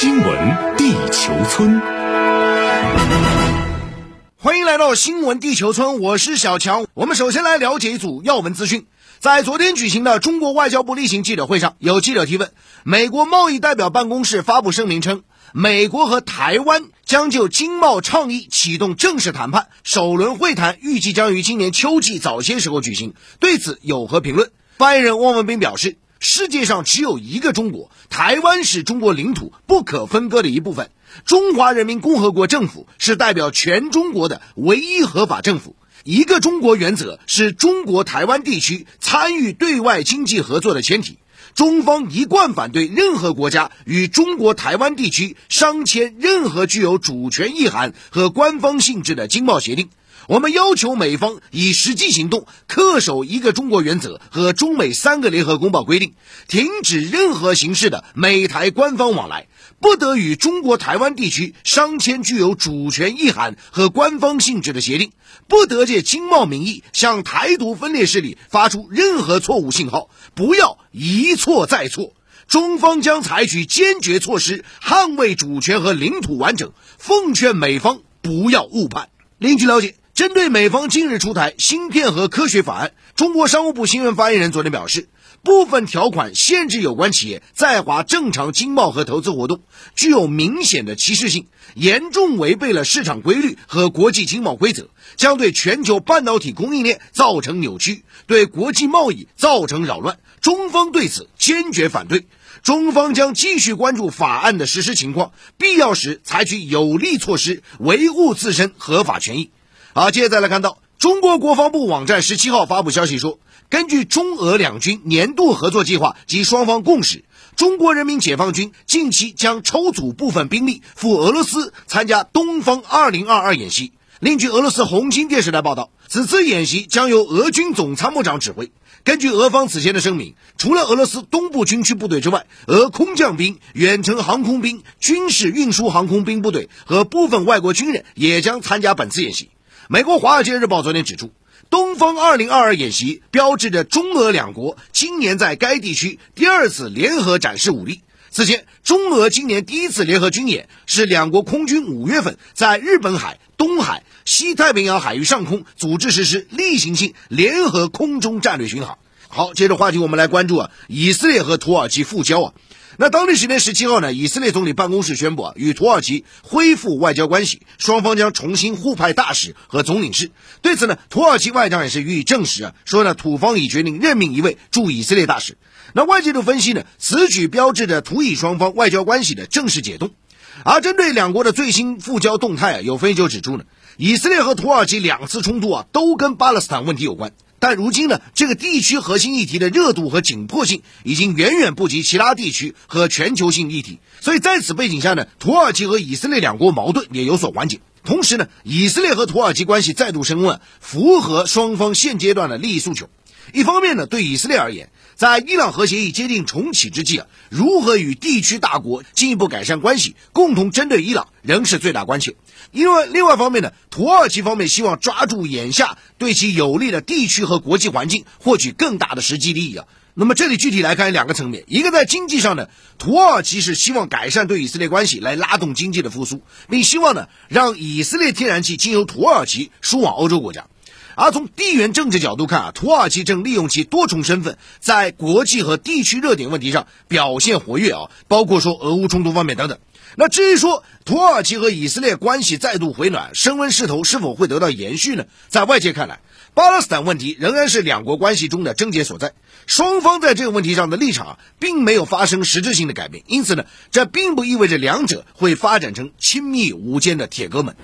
新闻地球村，欢迎来到新闻地球村，我是小强。我们首先来了解一组要闻资讯。在昨天举行的中国外交部例行记者会上，有记者提问，美国贸易代表办公室发布声明称，美国和台湾将就经贸倡议启动正式谈判，首轮会谈预计将于今年秋季早些时候举行。对此有何评论？发言人汪文斌表示。世界上只有一个中国，台湾是中国领土不可分割的一部分。中华人民共和国政府是代表全中国的唯一合法政府。一个中国原则是中国台湾地区参与对外经济合作的前提。中方一贯反对任何国家与中国台湾地区商签任何具有主权意涵和官方性质的经贸协定。我们要求美方以实际行动恪守一个中国原则和中美三个联合公报规定，停止任何形式的美台官方往来，不得与中国台湾地区商签具有主权意涵和官方性质的协定，不得借经贸名义向台独分裂势力发出任何错误信号，不要一错再错。中方将采取坚决措施捍卫主权和领土完整，奉劝美方不要误判。另据了解。针对美方近日出台芯片和科学法案，中国商务部新闻发言人昨天表示，部分条款限制有关企业在华正常经贸和投资活动，具有明显的歧视性，严重违背了市场规律和国际经贸规则，将对全球半导体供应链造成扭曲，对国际贸易造成扰乱。中方对此坚决反对，中方将继续关注法案的实施情况，必要时采取有力措施维护自身合法权益。好，接着再来看到中国国防部网站十七号发布消息说，根据中俄两军年度合作计划及双方共识，中国人民解放军近期将抽组部分兵力赴俄罗斯参加东方二零二二演习。另据俄罗斯红星电视台报道，此次演习将由俄军总参谋长指挥。根据俄方此前的声明，除了俄罗斯东部军区部队之外，俄空降兵、远程航空兵、军事运输航空兵部队和部分外国军人也将参加本次演习。美国《华尔街日报》昨天指出，东风二零二二演习标志着中俄两国今年在该地区第二次联合展示武力。此前，中俄今年第一次联合军演是两国空军五月份在日本海、东海、西太平洋海域上空组织实施例行性联合空中战略巡航。好，接着话题，我们来关注啊，以色列和土耳其复交啊。那当地时间十七号呢，以色列总理办公室宣布啊，与土耳其恢复外交关系，双方将重新互派大使和总领事。对此呢，土耳其外长也是予以证实啊，说呢，土方已决定任命一位驻以色列大使。那外界就分析呢，此举标志着土以双方外交关系的正式解冻。而针对两国的最新复交动态啊，有分析就指出呢，以色列和土耳其两次冲突啊，都跟巴勒斯坦问题有关。但如今呢，这个地区核心议题的热度和紧迫性已经远远不及其他地区和全球性议题，所以在此背景下呢，土耳其和以色列两国矛盾也有所缓解。同时呢，以色列和土耳其关系再度升温，符合双方现阶段的利益诉求。一方面呢，对以色列而言，在伊朗核协议接近重启之际啊，如何与地区大国进一步改善关系，共同针对伊朗，仍是最大关切。因为另外方面呢，土耳其方面希望抓住眼下对其有利的地区和国际环境，获取更大的实际利益啊。那么这里具体来看两个层面，一个在经济上呢，土耳其是希望改善对以色列关系，来拉动经济的复苏，并希望呢让以色列天然气经由土耳其输往欧洲国家。而从地缘政治角度看啊，土耳其正利用其多重身份，在国际和地区热点问题上表现活跃啊，包括说俄乌冲突方面等等。那至于说土耳其和以色列关系再度回暖、升温势头是否会得到延续呢？在外界看来，巴勒斯坦问题仍然是两国关系中的症结所在，双方在这个问题上的立场并没有发生实质性的改变，因此呢，这并不意味着两者会发展成亲密无间的铁哥们。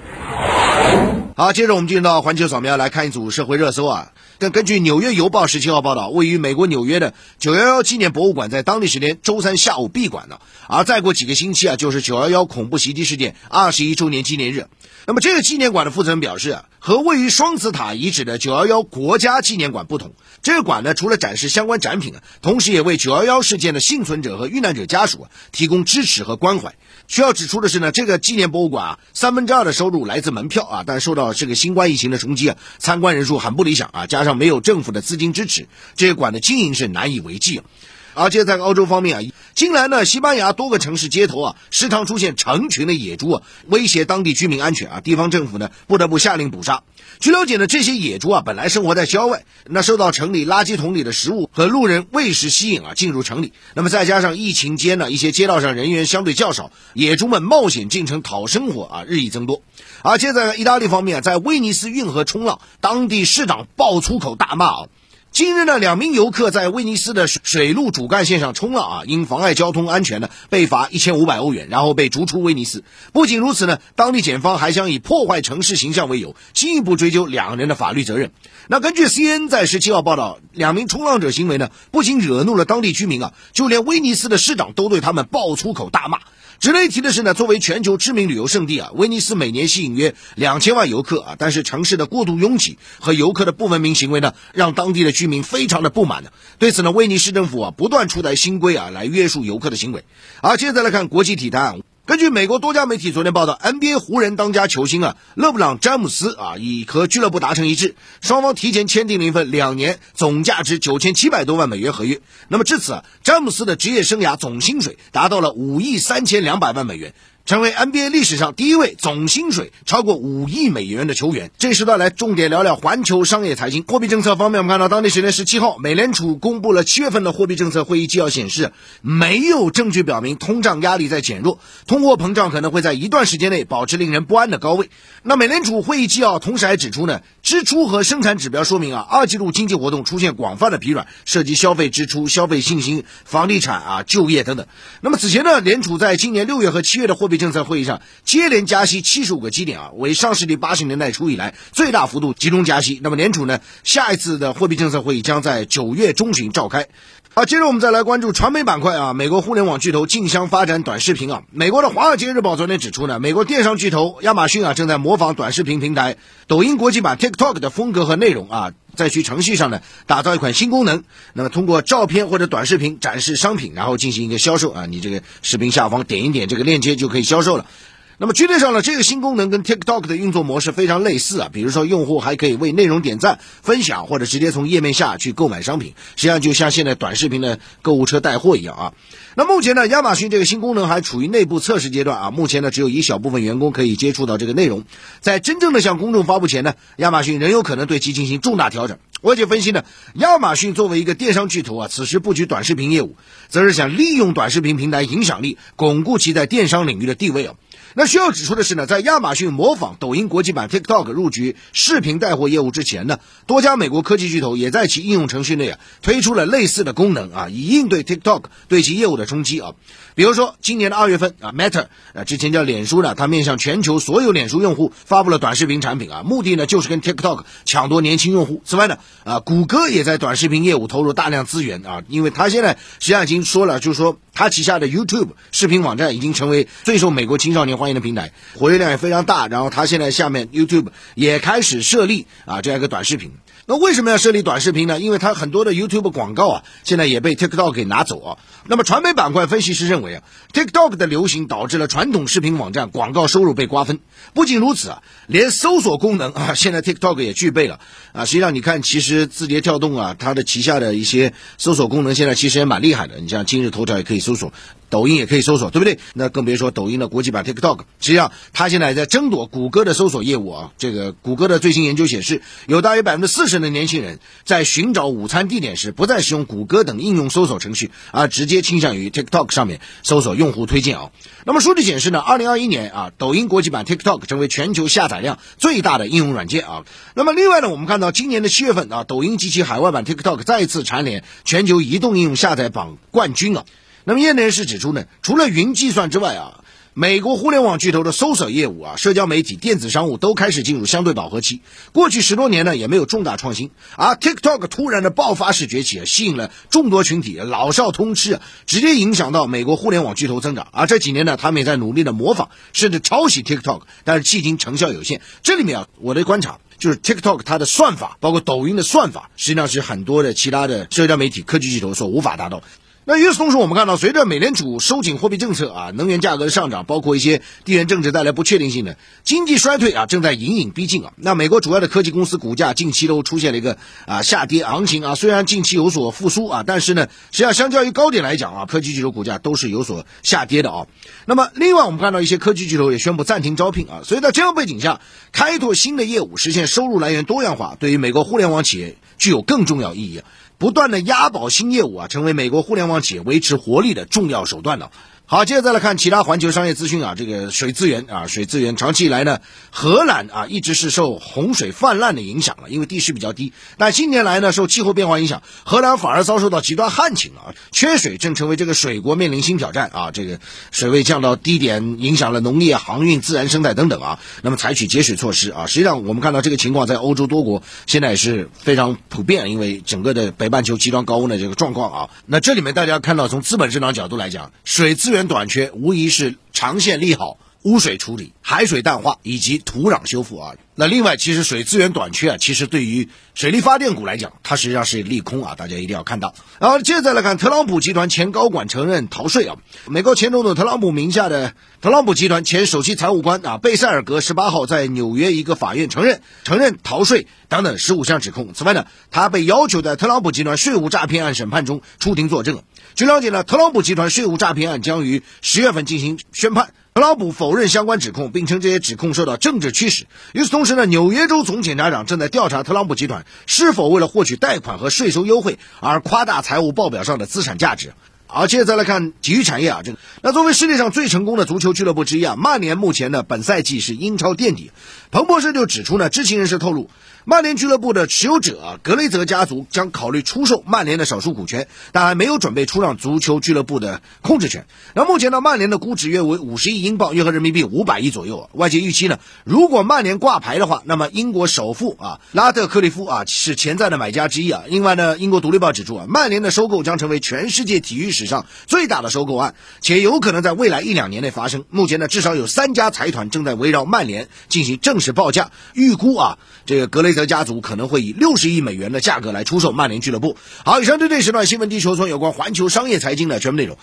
好，接着我们进入到环球扫描，来看一组社会热搜啊。根据《纽约邮报》十七号报道，位于美国纽约的九幺幺纪念博物馆在当地时间周三下午闭馆了。而再过几个星期啊，就是九幺幺恐怖袭击事件二十一周年纪念日。那么这个纪念馆的负责人表示啊，和位于双子塔遗址的九幺幺国家纪念馆不同，这个馆呢除了展示相关展品啊，同时也为九幺幺事件的幸存者和遇难者家属啊提供支持和关怀。需要指出的是呢，这个纪念博物馆啊，三分之二的收入来自门票啊，但受到这个新冠疫情的冲击啊，参观人数很不理想啊，加上没有政府的资金支持，这个馆的经营是难以为继。而且在欧洲方面啊，近来呢，西班牙多个城市街头啊，时常出现成群的野猪啊，威胁当地居民安全啊，地方政府呢不得不下令捕杀。据了解呢，这些野猪啊，本来生活在郊外，那受到城里垃圾桶里的食物和路人喂食吸引啊，进入城里。那么再加上疫情间呢，一些街道上人员相对较少，野猪们冒险进城讨生活啊，日益增多。而且在意大利方面，在威尼斯运河冲浪，当地市长爆粗口大骂啊。近日呢，两名游客在威尼斯的水路主干线上冲浪啊，因妨碍交通安全呢，被罚一千五百欧元，然后被逐出威尼斯。不仅如此呢，当地检方还将以破坏城市形象为由，进一步追究两人的法律责任。那根据 CNN 在十七号报道，两名冲浪者行为呢，不仅惹怒了当地居民啊，就连威尼斯的市长都对他们爆粗口大骂。值得一提的是呢，作为全球知名旅游胜地啊，威尼斯每年吸引约两千万游客啊，但是城市的过度拥挤和游客的不文明行为呢，让当地的居民非常的不满呢。对此呢，威尼斯政府啊，不断出台新规啊，来约束游客的行为。而接着来看国际体坛。根据美国多家媒体昨天报道，NBA 湖人当家球星啊，勒布朗詹姆斯啊，已和俱乐部达成一致，双方提前签订了一份两年总价值九千七百多万美元合约。那么至此啊，詹姆斯的职业生涯总薪水达到了五亿三千两百万美元。成为 NBA 历史上第一位总薪水超过五亿美元的球员。这时段来重点聊聊环球商业财经货币政策方面。我们看到，当地时间十七号，美联储公布了七月份的货币政策会议纪要，显示没有证据表明通胀压力在减弱，通货膨胀可能会在一段时间内保持令人不安的高位。那美联储会议纪要同时还指出呢，支出和生产指标说明啊，二季度经济活动出现广泛的疲软，涉及消费支出、消费信心、房地产啊、就业等等。那么此前呢，联储在今年六月和七月的货币政策会议上接连加息七十五个基点啊，为上世纪八十年代初以来最大幅度集中加息。那么联储呢，下一次的货币政策会议将在九月中旬召开。好，接着我们再来关注传媒板块啊。美国互联网巨头竞相发展短视频啊。美国的《华尔街日报》昨天指出呢，美国电商巨头亚马逊啊正在模仿短视频平台抖音国际版 TikTok 的风格和内容啊，在其程序上呢打造一款新功能。那么通过照片或者短视频展示商品，然后进行一个销售啊，你这个视频下方点一点这个链接就可以销售了。那么，具体上呢，这个新功能跟 TikTok 的运作模式非常类似啊。比如说，用户还可以为内容点赞、分享，或者直接从页面下去购买商品，实际上就像现在短视频的购物车带货一样啊。那目前呢，亚马逊这个新功能还处于内部测试阶段啊。目前呢，只有一小部分员工可以接触到这个内容。在真正的向公众发布前呢，亚马逊仍有可能对其进行重大调整。外界分析呢，亚马逊作为一个电商巨头啊，此时布局短视频业务，则是想利用短视频平台影响力，巩固其在电商领域的地位啊。那需要指出的是呢，在亚马逊模仿抖音国际版 TikTok 入局视频带货业务之前呢，多家美国科技巨头也在其应用程序内啊推出了类似的功能啊，以应对 TikTok 对其业务的冲击啊。比如说，今年的二月份啊，Meta 啊，之前叫脸书呢，它面向全球所有脸书用户发布了短视频产品啊，目的呢就是跟 TikTok 抢夺年轻用户。此外呢，啊，谷歌也在短视频业务投入大量资源啊，因为它现在实际上已经说了，就是说它旗下的 YouTube 视频网站已经成为最受美国青少年欢欢迎的平台，活跃量也非常大。然后它现在下面 YouTube 也开始设立啊这样一个短视频。那为什么要设立短视频呢？因为它很多的 YouTube 广告啊，现在也被 TikTok 给拿走啊。那么传媒板块分析师认为啊，TikTok 的流行导致了传统视频网站广告收入被瓜分。不仅如此啊，连搜索功能啊，现在 TikTok 也具备了啊。实际上你看，其实字节跳动啊，它的旗下的一些搜索功能现在其实也蛮厉害的。你像今日头条也可以搜索。抖音也可以搜索，对不对？那更别说抖音的国际版 TikTok。实际上，它现在在争夺谷歌的搜索业务啊。这个谷歌的最新研究显示，有大约百分之四十的年轻人在寻找午餐地点时，不再使用谷歌等应用搜索程序，而直接倾向于 TikTok 上面搜索用户推荐啊。那么数据显示呢，二零二一年啊，抖音国际版 TikTok 成为全球下载量最大的应用软件啊。那么另外呢，我们看到今年的七月份啊，抖音及其海外版 TikTok 再次蝉联全球移动应用下载榜冠军啊。那么业内人士指出呢，除了云计算之外啊，美国互联网巨头的搜索业务啊，社交媒体、电子商务都开始进入相对饱和期。过去十多年呢，也没有重大创新，而 TikTok 突然的爆发式崛起，吸引了众多群体，老少通吃，直接影响到美国互联网巨头增长。而这几年呢，他们也在努力的模仿甚至抄袭 TikTok，但是迄今成效有限。这里面啊，我的观察就是 TikTok 它的算法，包括抖音的算法，实际上是很多的其他的社交媒体科技巨头所无法达到。那与此同时，我们看到，随着美联储收紧货币政策啊，能源价格的上涨，包括一些地缘政治带来不确定性的经济衰退啊，正在隐隐逼近啊。那美国主要的科技公司股价近期都出现了一个啊下跌行情啊，虽然近期有所复苏啊，但是呢，实际上相较于高点来讲啊，科技巨头股价都是有所下跌的啊。那么，另外我们看到一些科技巨头也宣布暂停招聘啊，所以在这样背景下，开拓新的业务，实现收入来源多样化，对于美国互联网企业具有更重要意义。不断的押宝新业务啊，成为美国互联网企业维持活力的重要手段呢。好，接着再来看其他环球商业资讯啊，这个水资源啊，水资源长期以来呢，荷兰啊一直是受洪水泛滥的影响啊，因为地势比较低。但近年来呢，受气候变化影响，荷兰反而遭受到极端旱情啊，缺水正成为这个水国面临新挑战啊。这个水位降到低点，影响了农业、航运、自然生态等等啊。那么采取节水措施啊，实际上我们看到这个情况在欧洲多国现在也是非常普遍，因为整个的北半球极端高温的这个状况啊。那这里面大家看到，从资本市场角度来讲，水资源资源短缺无疑是长线利好污水处理、海水淡化以及土壤修复啊。那另外，其实水资源短缺啊，其实对于水利发电股来讲，它实际上是利空啊，大家一定要看到。然后接着再来看，特朗普集团前高管承认逃税啊。美国前总统特朗普名下的特朗普集团前首席财务官啊贝塞尔格十八号在纽约一个法院承认承认逃税等等十五项指控。此外呢，他被要求在特朗普集团税务诈骗案审判中出庭作证。据了解呢，特朗普集团税务诈骗案将于十月份进行宣判。特朗普否认相关指控，并称这些指控受到政治驱使。与此同时呢，纽约州总检察长正在调查特朗普集团是否为了获取贷款和税收优惠而夸大财务报表上的资产价值。好，接着再来看体育产业啊，这个那作为世界上最成功的足球俱乐部之一啊，曼联目前呢本赛季是英超垫底。彭博社就指出呢，知情人士透露，曼联俱乐部的持有者格雷泽家族将考虑出售曼联的少数股权，但还没有准备出让足球俱乐部的控制权。那目前呢，曼联的估值约为五十亿英镑，约合人民币五百亿左右。外界预期呢，如果曼联挂牌的话，那么英国首富啊拉特克利夫啊是潜在的买家之一啊。另外呢，英国独立报指出啊，曼联的收购将成为全世界体育史史上最大的收购案，且有可能在未来一两年内发生。目前呢，至少有三家财团正在围绕曼联进行正式报价，预估啊，这个格雷泽家族可能会以六十亿美元的价格来出售曼联俱乐部。好，以上对这时段新闻地球村有关环球商业财经的全部内容。